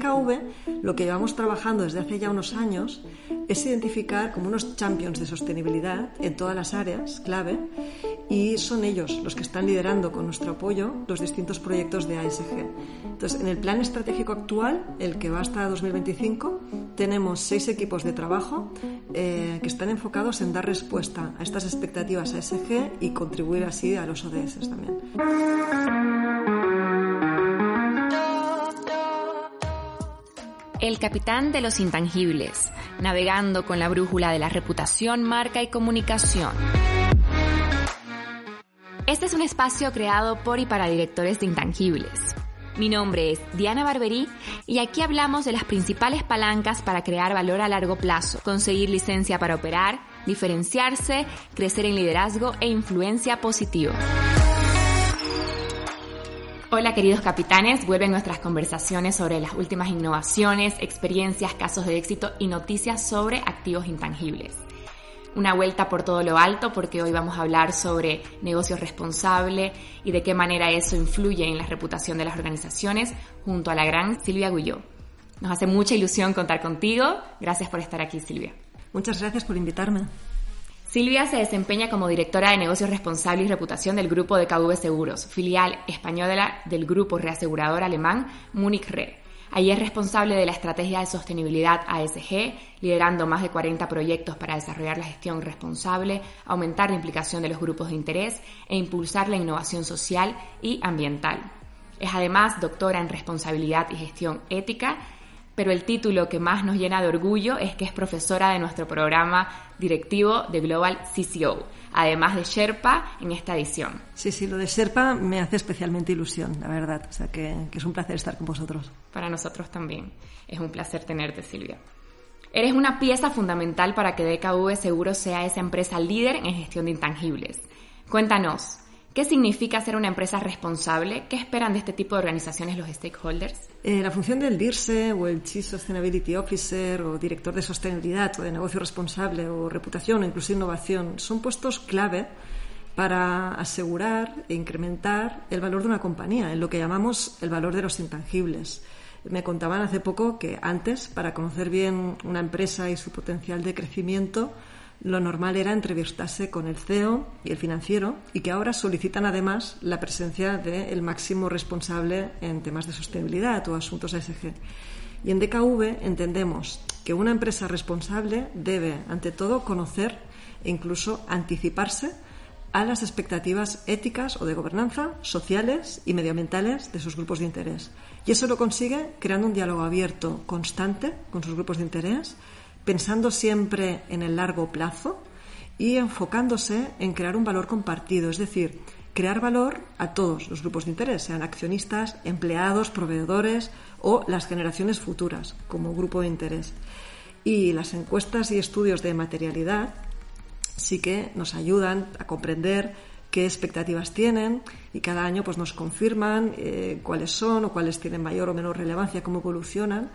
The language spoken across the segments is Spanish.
DKV lo que llevamos trabajando desde hace ya unos años es identificar como unos champions de sostenibilidad en todas las áreas clave y son ellos los que están liderando con nuestro apoyo los distintos proyectos de ASG. Entonces, en el plan estratégico actual, el que va hasta 2025, tenemos seis equipos de trabajo eh, que están enfocados en dar respuesta a estas expectativas ASG y contribuir así a los ODS también. El capitán de los intangibles, navegando con la brújula de la reputación, marca y comunicación. Este es un espacio creado por y para directores de intangibles. Mi nombre es Diana Barberí y aquí hablamos de las principales palancas para crear valor a largo plazo, conseguir licencia para operar, diferenciarse, crecer en liderazgo e influencia positiva. Hola queridos capitanes, vuelven nuestras conversaciones sobre las últimas innovaciones, experiencias, casos de éxito y noticias sobre activos intangibles. Una vuelta por todo lo alto porque hoy vamos a hablar sobre negocio responsable y de qué manera eso influye en la reputación de las organizaciones junto a la gran Silvia Guilló. Nos hace mucha ilusión contar contigo. Gracias por estar aquí, Silvia. Muchas gracias por invitarme. Silvia se desempeña como directora de negocios responsable y reputación del grupo de KV Seguros, filial española del grupo reasegurador alemán Munich Re. Allí es responsable de la estrategia de sostenibilidad ASG, liderando más de 40 proyectos para desarrollar la gestión responsable, aumentar la implicación de los grupos de interés e impulsar la innovación social y ambiental. Es además doctora en responsabilidad y gestión ética pero el título que más nos llena de orgullo es que es profesora de nuestro programa directivo de Global CCO, además de Sherpa en esta edición. Sí, sí, lo de Sherpa me hace especialmente ilusión, la verdad. O sea, que, es un placer estar con vosotros. Para nosotros también. Es un placer tenerte, Silvia. Eres una pieza fundamental para que DKV Seguro sea esa empresa líder en gestión de intangibles. Cuéntanos, ¿Qué significa ser una empresa responsable? ¿Qué esperan de este tipo de organizaciones los stakeholders? Eh, la función del DIRSE o el Chief Sustainability Officer o director de sostenibilidad o de negocio responsable o reputación o incluso innovación son puestos clave para asegurar e incrementar el valor de una compañía, en lo que llamamos el valor de los intangibles. Me contaban hace poco que antes, para conocer bien una empresa y su potencial de crecimiento, lo normal era entrevistarse con el CEO y el financiero y que ahora solicitan además la presencia del máximo responsable en temas de sostenibilidad o asuntos ASG. Y en DKV entendemos que una empresa responsable debe, ante todo, conocer e incluso anticiparse a las expectativas éticas o de gobernanza, sociales y medioambientales de sus grupos de interés. Y eso lo consigue creando un diálogo abierto, constante, con sus grupos de interés, pensando siempre en el largo plazo y enfocándose en crear un valor compartido, es decir, crear valor a todos los grupos de interés, sean accionistas, empleados, proveedores o las generaciones futuras como grupo de interés. Y las encuestas y estudios de materialidad sí que nos ayudan a comprender qué expectativas tienen y cada año pues nos confirman eh, cuáles son o cuáles tienen mayor o menor relevancia, cómo evolucionan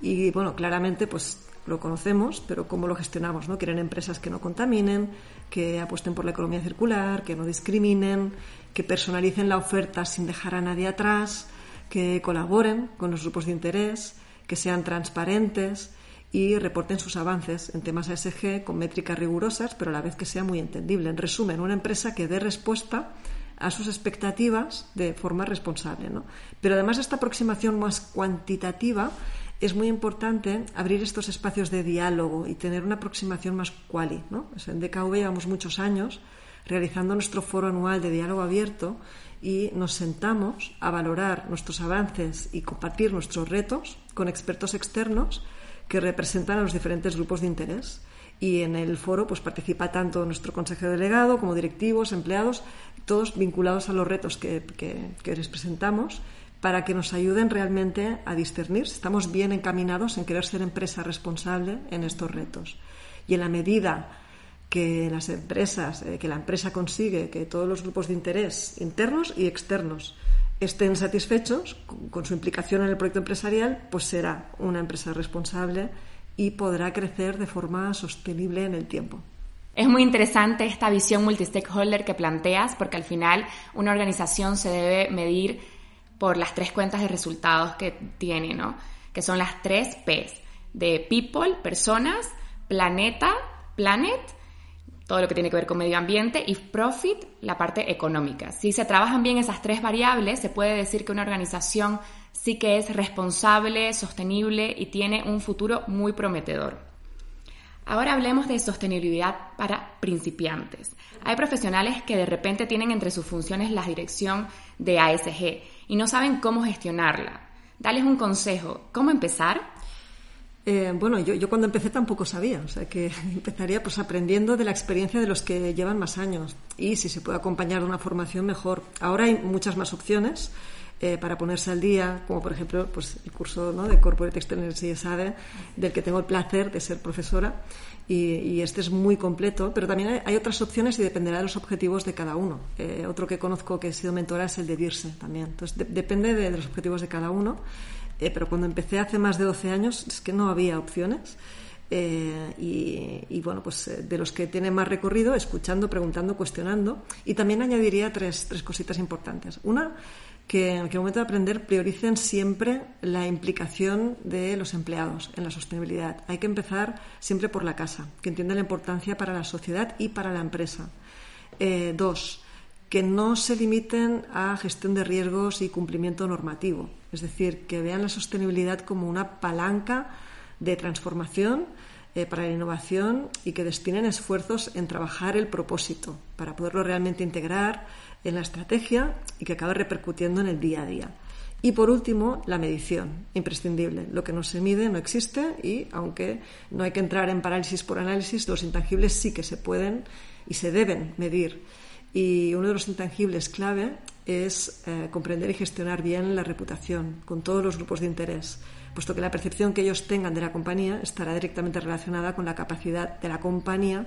y bueno, claramente pues lo conocemos, pero cómo lo gestionamos, ¿no? Quieren empresas que no contaminen, que apuesten por la economía circular, que no discriminen, que personalicen la oferta sin dejar a nadie atrás, que colaboren con los grupos de interés, que sean transparentes y reporten sus avances en temas ASG con métricas rigurosas, pero a la vez que sea muy entendible. En resumen, una empresa que dé respuesta a sus expectativas de forma responsable. ¿no? Pero además esta aproximación más cuantitativa es muy importante abrir estos espacios de diálogo y tener una aproximación más quali. ¿no? en DKV llevamos muchos años realizando nuestro foro anual de diálogo abierto y nos sentamos a valorar nuestros avances y compartir nuestros retos con expertos externos que representan a los diferentes grupos de interés. Y en el foro pues, participa tanto nuestro consejero delegado como directivos, empleados, todos vinculados a los retos que, que, que les presentamos para que nos ayuden realmente a discernir si estamos bien encaminados en querer ser empresa responsable en estos retos. Y en la medida que las empresas, eh, que la empresa consigue que todos los grupos de interés internos y externos estén satisfechos con su implicación en el proyecto empresarial, pues será una empresa responsable y podrá crecer de forma sostenible en el tiempo. Es muy interesante esta visión multi-stakeholder que planteas, porque al final una organización se debe medir por las tres cuentas de resultados que tiene, ¿no? que son las tres Ps de people, personas, planeta, planet, todo lo que tiene que ver con medio ambiente, y profit, la parte económica. Si se trabajan bien esas tres variables, se puede decir que una organización sí que es responsable, sostenible y tiene un futuro muy prometedor. Ahora hablemos de sostenibilidad para principiantes. Hay profesionales que de repente tienen entre sus funciones la dirección de ASG y no saben cómo gestionarla. Dales un consejo. ¿Cómo empezar? Eh, bueno, yo, yo, cuando empecé tampoco sabía, o sea que empezaría pues aprendiendo de la experiencia de los que llevan más años y si se puede acompañar de una formación mejor. Ahora hay muchas más eh, para ponerse al día, como por ejemplo pues, el curso ¿no? de Corporate External sabe del que tengo el placer de ser profesora y, este es muy completo, pero también hay, otras opciones y dependerá de los objetivos de cada uno. Eh, otro que conozco que he sido mentora es el de DIRSE también. Entonces depende de los objetivos de cada uno eh, pero cuando empecé hace más de 12 años es que no había opciones. Y, bueno, pues de los que tienen más recorrido, escuchando, preguntando, cuestionando. Y también añadiría tres, tres cositas importantes. Una, que en el momento de aprender prioricen siempre la implicación de los empleados en la sostenibilidad. Hay que empezar siempre por la casa, que entienda la importancia para la sociedad y para la empresa. dos, que no se limiten a gestión de riesgos y cumplimiento normativo. Es decir, que vean la sostenibilidad como una palanca de transformación eh, para la innovación y que destinen esfuerzos en trabajar el propósito para poderlo realmente integrar en la estrategia y que acabe repercutiendo en el día a día. Y por último, la medición, imprescindible. Lo que no se mide no existe y, aunque no hay que entrar en parálisis por análisis, los intangibles sí que se pueden y se deben medir. Y uno de los intangibles clave es eh, comprender y gestionar bien la reputación con todos los grupos de interés, puesto que la percepción que ellos tengan de la compañía estará directamente relacionada con la capacidad de la compañía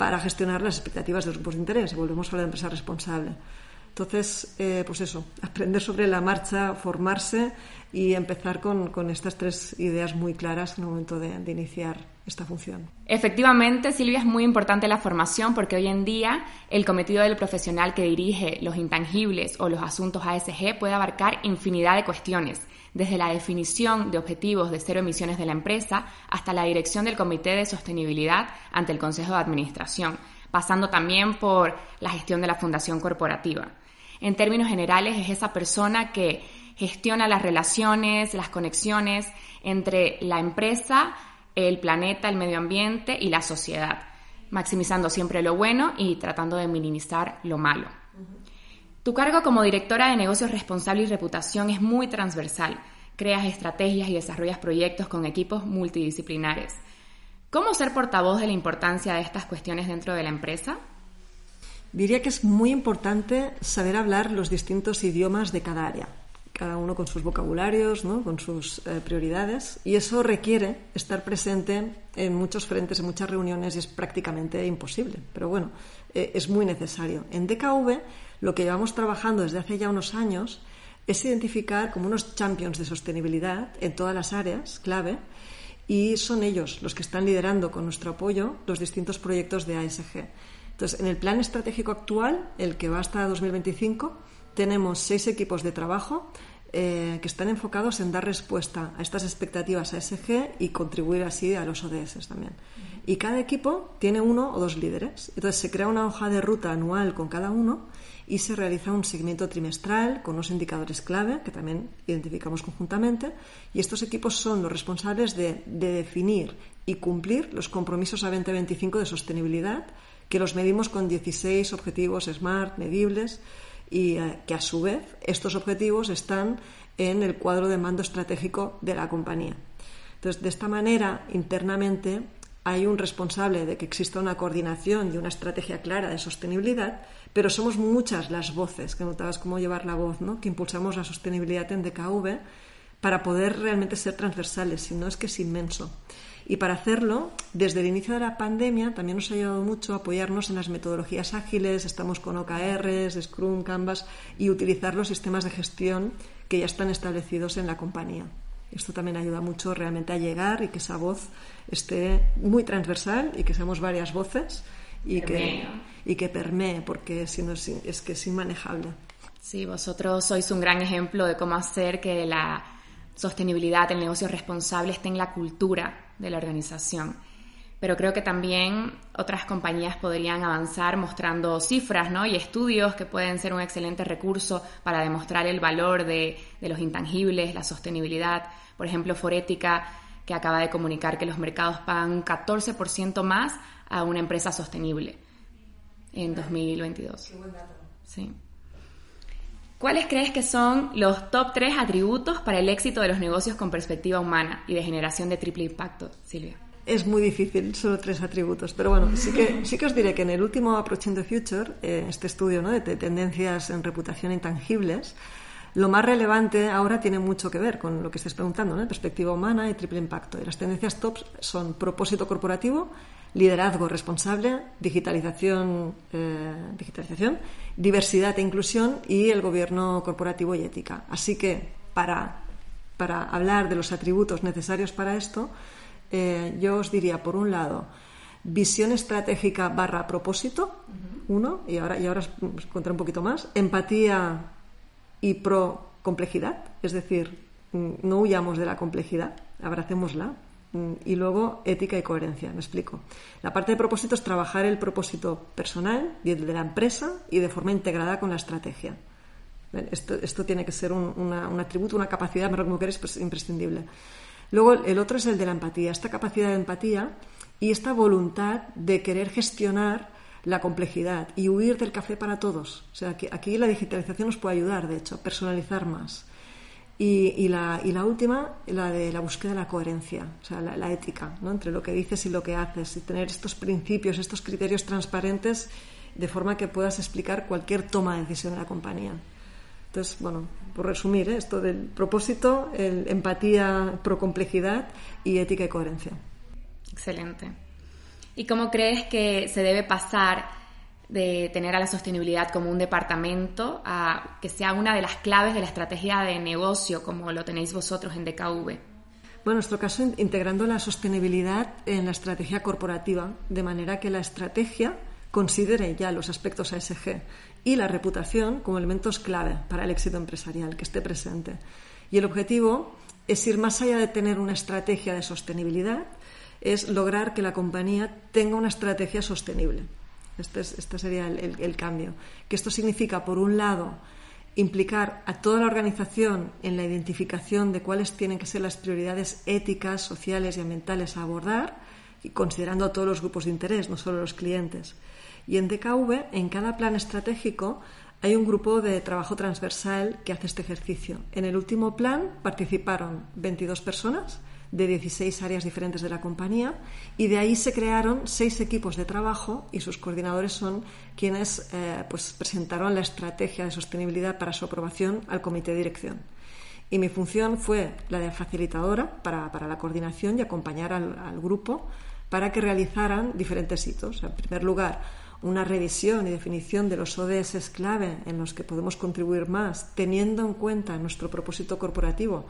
para gestionar las expectativas de los grupos de interés. Y volvemos a de empresa responsable. Entonces, eh, pues eso, aprender sobre la marcha, formarse y empezar con, estas tres ideas muy claras en el momento de, de, iniciar esta función. Efectivamente, Silvia, es muy importante la formación porque hoy en día el cometido del profesional que dirige los intangibles o los asuntos ASG puede abarcar infinidad de cuestiones, desde la definición de objetivos de cero emisiones de la empresa hasta la dirección del Comité de Sostenibilidad ante el Consejo de Administración, pasando también por la gestión de la Fundación Corporativa. En términos generales, es esa persona que gestiona las relaciones, las conexiones entre la empresa, el planeta, el medio ambiente y la sociedad, maximizando siempre lo bueno y tratando de minimizar lo malo. Tu cargo como directora de negocios responsable y reputación es muy transversal. Creas estrategias y desarrollas proyectos con equipos multidisciplinares. ¿Cómo ser portavoz de la importancia de estas cuestiones dentro de la empresa? Diría que es muy importante saber hablar los distintos idiomas de cada área cada uno con sus vocabularios, ¿no? con sus eh, prioridades, y eso requiere estar presente en muchos frentes, en muchas reuniones, y es prácticamente imposible. Pero bueno, eh, es muy necesario. En DKV lo que llevamos trabajando desde hace ya unos años es identificar como unos champions de sostenibilidad en todas las áreas clave, y son ellos los que están liderando con nuestro apoyo los distintos proyectos de ASG. Entonces, en el plan estratégico actual, el que va hasta 2025, tenemos seis equipos de trabajo eh, que están enfocados en dar respuesta a estas expectativas ASG y contribuir así a los ODS también. Y cada equipo tiene uno o dos líderes. Entonces se crea una hoja de ruta anual con cada uno y se realiza un seguimiento trimestral con unos indicadores clave que también identificamos conjuntamente. Y estos equipos son los responsables de, de definir y cumplir los compromisos a 2025 de sostenibilidad, que los medimos con 16 objetivos SMART medibles y eh, que a su vez estos objetivos están en el cuadro de mando estratégico de la compañía. Entonces, de esta manera, internamente hay un responsable de que exista una coordinación y una estrategia clara de sostenibilidad, pero somos muchas las voces, que notabas cómo llevar la voz, ¿no? que impulsamos la sostenibilidad en DKV para poder realmente ser transversales, si no es que es inmenso. Y para hacerlo, desde el inicio de la pandemia también nos ha ayudado mucho a apoyarnos en las metodologías ágiles, estamos con OKRs, Scrum, Canvas y utilizar los sistemas de gestión que ya están establecidos en la compañía. Esto también ayuda mucho realmente a llegar y que esa voz esté muy transversal y que seamos varias voces y que, y que permee, porque si no es, es que es inmanejable. Sí, vosotros sois un gran ejemplo de cómo hacer que la sostenibilidad, el negocio responsable esté en la cultura de la organización. Pero creo que también otras compañías podrían avanzar mostrando cifras ¿no? y estudios que pueden ser un excelente recurso para demostrar el valor de, de los intangibles, la sostenibilidad. Por ejemplo, Forética, que acaba de comunicar que los mercados pagan un 14% más a una empresa sostenible en 2022. Qué buen dato. Sí. ¿Cuáles crees que son los top tres atributos para el éxito de los negocios con perspectiva humana y de generación de triple impacto, Silvia? Es muy difícil, solo tres atributos. Pero bueno, sí que, sí que os diré que en el último Approaching the Future, eh, este estudio ¿no? de tendencias en reputación intangibles, lo más relevante ahora tiene mucho que ver con lo que estés preguntando, ¿no? perspectiva humana y triple impacto. Y las tendencias top son propósito corporativo, liderazgo responsable, digitalización, eh, digitalización, diversidad e inclusión y el gobierno corporativo y ética. Así que para, para hablar de los atributos necesarios para esto, eh, yo os diría, por un lado, visión estratégica barra propósito, uno, y ahora, y ahora os contaré un poquito más, empatía y pro complejidad, es decir, mm, no huyamos de la complejidad, abracémosla, Mm, y luego ética y coherencia, me explico. La parte de propósito es trabajar el propósito personal y el de la empresa y de forma integrada con la estrategia. Esto, esto tiene que ser un, atributo, una capacidad, como queréis, pues imprescindible. Luego el otro es el de la empatía, esta capacidad de empatía y esta voluntad de querer gestionar la complejidad y huir del café para todos. O sea, que aquí la digitalización nos puede ayudar, de hecho, a personalizar más. Y, la, y, la, última, la de la búsqueda de la coherencia, o sea, la, ética, ¿no? entre lo que dices y lo que haces, y tener estos principios, estos criterios transparentes, de forma que puedas explicar cualquier toma de decisión de la compañía. Entonces, bueno, por resumir, ¿eh? esto del propósito, el empatía pro complejidad y ética y coherencia. Excelente. ¿Y cómo crees que se debe pasar de tener a la sostenibilidad como un departamento a que sea una de las claves de la estrategia de negocio como lo tenéis vosotros en DKV? Bueno, en nuestro caso, integrando la sostenibilidad en la estrategia corporativa, de manera que la estrategia considere ya los aspectos ASG y la reputación como elementos clave para el éxito empresarial, que esté presente. Y el objetivo es ir más allá de tener una estrategia de sostenibilidad, es lograr que la compañía tenga una estrategia sostenible. Este, este sería el, cambio. Que esto significa, por un lado, implicar a toda la organización en la identificación de cuáles tienen que ser las prioridades éticas, sociales y ambientales a abordar, y considerando a todos los grupos de interés, no solo los clientes. Y en DKV, en cada plan estratégico, hay un grupo de trabajo transversal que hace este ejercicio. En el último plan participaron 22 personas de 16 áreas diferentes de la compañía y de ahí se crearon seis equipos de trabajo y sus coordinadores son quienes eh, pues presentaron la estrategia de sostenibilidad para su aprobación al comité de dirección. Y mi función fue la de facilitadora para, para la coordinación y acompañar al, al grupo para que realizaran diferentes hitos. En primer lugar, una revisión y definición de los ODS clave en los que podemos contribuir más, teniendo en cuenta nuestro propósito corporativo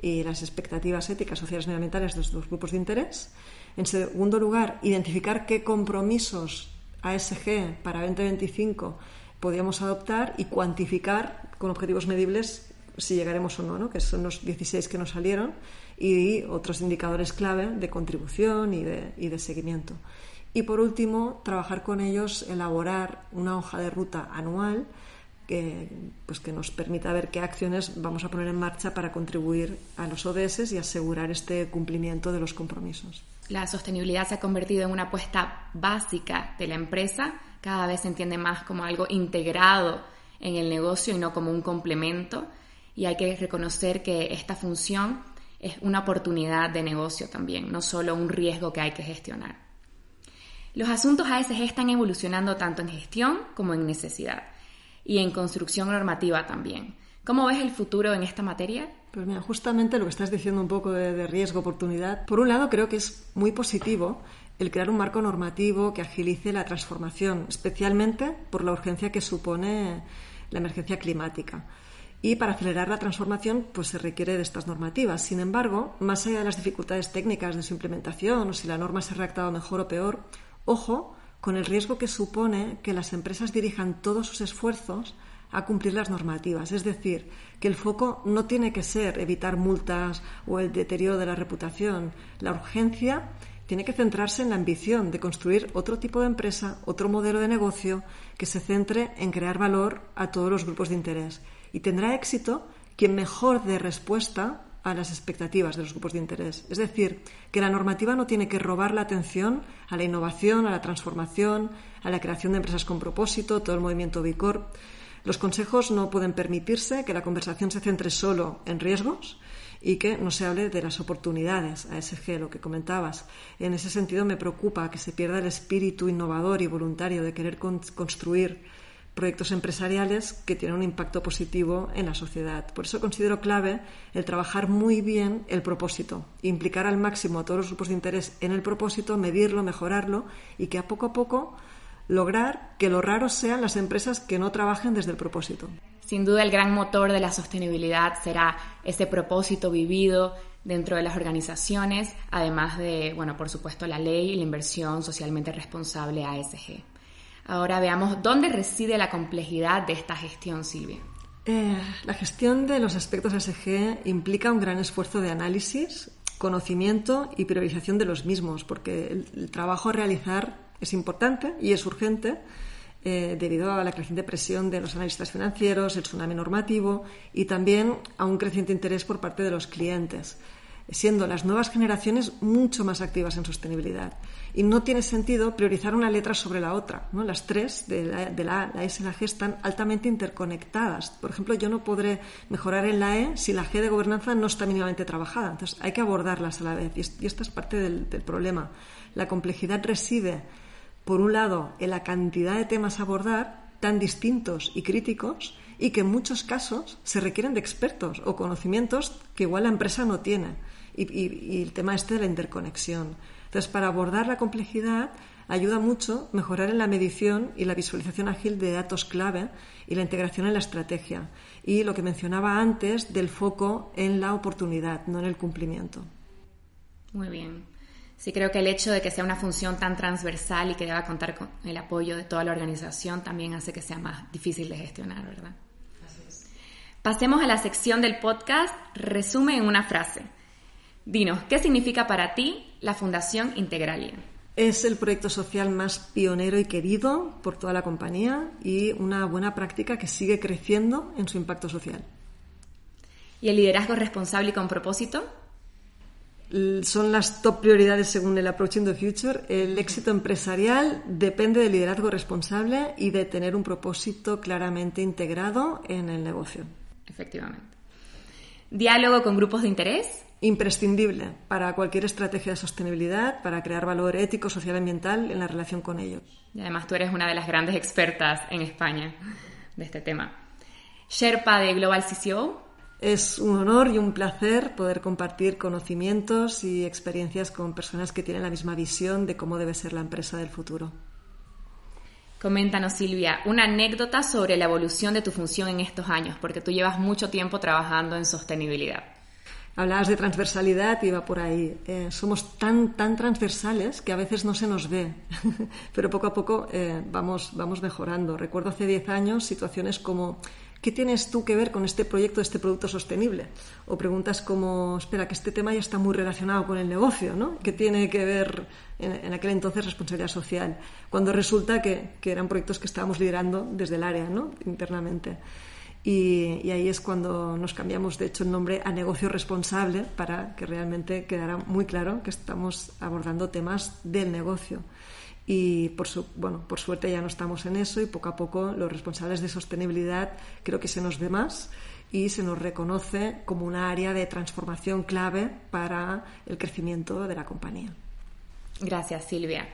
y las expectativas éticas, sociales y medioambientales de estos grupos de interés. En segundo lugar, identificar qué compromisos ASG para 2025 podríamos adoptar y cuantificar con objetivos medibles si llegaremos o no, ¿no? que son los 16 que nos salieron, y otros indicadores clave de contribución y de seguimiento. Y por último, trabajar con ellos, elaborar una hoja de ruta anual que, pues que nos permita ver qué acciones vamos a poner en marcha para contribuir a los ODS y asegurar este cumplimiento de los compromisos. La sostenibilidad se ha convertido en una apuesta básica de la empresa, cada vez se entiende más como algo integrado en el negocio y no como un complemento, y hay que reconocer que esta función es una oportunidad de negocio también, no solo un riesgo que hay que gestionar. Los asuntos ASG están evolucionando tanto en gestión como en necesidad y en construcción normativa también. ¿Cómo ves el futuro en esta materia? Pues mira, justamente lo que estás diciendo un poco de, riesgo-oportunidad. Por un lado, creo que es muy positivo el crear un marco normativo que agilice la transformación, especialmente por la urgencia que supone la emergencia climática. Y para acelerar la transformación, pues se requiere de estas normativas. Sin embargo, más allá de las dificultades técnicas de su implementación o si la norma se ha redactado mejor o peor, ojo con el riesgo que supone que las empresas dirijan todos sus esfuerzos a cumplir las normativas. Es decir, que el foco no tiene que ser evitar multas o el deterioro de la reputación. La urgencia tiene que centrarse en la ambición de construir otro tipo de empresa, otro modelo de negocio que se centre en crear valor a todos los grupos de interés. Y tendrá éxito quien mejor dé respuesta a las expectativas de los grupos de interés. Es decir, que la normativa no tiene que robar la atención a la innovación, a la transformación, a la creación de empresas con propósito, todo el movimiento Bicor. Los consejos no pueden permitirse que la conversación se centre solo en riesgos y que no se hable de las oportunidades, ASG, lo que comentabas. En ese sentido, me preocupa que se pierda el espíritu innovador y voluntario de querer construir proyectos empresariales que tienen un impacto positivo en la sociedad. Por eso considero clave el trabajar muy bien el propósito, implicar al máximo a todos los grupos de interés en el propósito, medirlo, mejorarlo y que a poco a poco lograr que lo raro sean las empresas que no trabajen desde el propósito. Sin duda el gran motor de la sostenibilidad será ese propósito vivido dentro de las organizaciones, además de, bueno, por supuesto, la ley y la inversión socialmente responsable ASG. Ahora veamos dónde reside la complejidad de esta gestión, Silvia. Eh, la gestión de los aspectos ASG implica un gran esfuerzo de análisis, conocimiento y priorización de los mismos, porque el, trabajo a realizar es importante y es urgente eh, debido a la creciente presión de los analistas financieros, el tsunami normativo y también a un creciente interés por parte de los clientes siendo las nuevas generaciones mucho más activas en sostenibilidad. Y no tiene sentido priorizar una letra sobre la otra. ¿no? Las tres, de la, A, la S y la G, están altamente interconectadas. Por ejemplo, yo no podré mejorar en la E si la G de gobernanza no está mínimamente trabajada. Entonces, hay que abordarlas a la vez. Y esta es parte del, del problema. La complejidad reside, por un lado, en la cantidad de temas a abordar, tan distintos y críticos, y que en muchos casos se requieren de expertos o conocimientos que igual la empresa no tiene y, el tema este de la interconexión. Entonces, para abordar la complejidad ayuda mucho mejorar en la medición y la visualización ágil de datos clave y la integración en la estrategia. Y lo que mencionaba antes del foco en la oportunidad, no en el cumplimiento. Muy bien. Sí, creo que el hecho de que sea una función tan transversal y que deba contar con el apoyo de toda la organización también hace que sea más difícil de gestionar, ¿verdad? Pasemos a la sección del podcast Resume en una frase. Dinos, ¿qué significa para ti la Fundación Integralia? Es el proyecto social más pionero y querido por toda la compañía y una buena práctica que sigue creciendo en su impacto social. ¿Y el liderazgo responsable y con propósito? Son las top prioridades según el Approaching the Future. El éxito empresarial depende del liderazgo responsable y de tener un propósito claramente integrado en el negocio. Efectivamente. ¿Diálogo con grupos de interés? Imprescindible para cualquier estrategia de sostenibilidad, para crear valor ético, social y ambiental en la relación con ellos. Y además tú eres una de las grandes expertas en España de este tema. Sherpa de Global CCO. Es un honor y un placer poder compartir conocimientos y experiencias con personas que tienen la misma visión de cómo debe ser la empresa del futuro. Coméntanos, Silvia, una anécdota sobre la evolución de tu función en estos años, porque tú llevas mucho tiempo trabajando en sostenibilidad. Hablabas de transversalidad y va por ahí. Eh, somos tan, tan transversales que a veces no se nos ve, pero poco a poco eh, vamos, vamos mejorando. Recuerdo hace 10 años situaciones como ¿qué tienes tú que ver con este proyecto, este producto sostenible? O preguntas como, espera, que este tema ya está muy relacionado con el negocio, ¿no? ¿Qué tiene que ver en, aquel entonces responsabilidad social? Cuando resulta que, que, eran proyectos que estábamos liderando desde el área, ¿no? Internamente. Y, ahí es cuando nos cambiamos, de hecho, el nombre a negocio responsable para que realmente quedara muy claro que estamos abordando temas del negocio. Y por, su, bueno, por suerte ya no estamos en eso y poco a poco los responsables de sostenibilidad creo que se nos ve más y se nos reconoce como una área de transformación clave para el crecimiento de la compañía. Gracias, Silvia.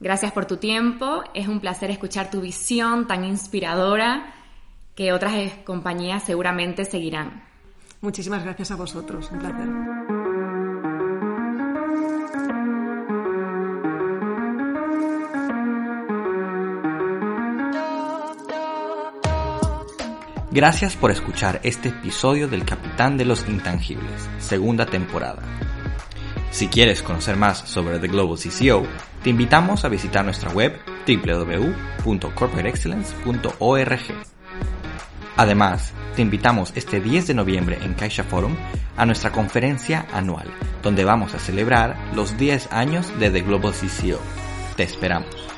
Gracias por tu tiempo. Es un placer escuchar tu visión tan inspiradora que otras compañías seguramente seguirán. Muchísimas gracias a vosotros, un placer. Gracias por escuchar este episodio del Capitán de los Intangibles, segunda temporada. Si quieres conocer más sobre The Global CCO, te invitamos a visitar nuestra web www.corporateexcellence.org Además, te invitamos este 10 de noviembre en Caixa Forum a nuestra conferencia anual, donde vamos a celebrar los 10 años de The Global CCO. Te esperamos.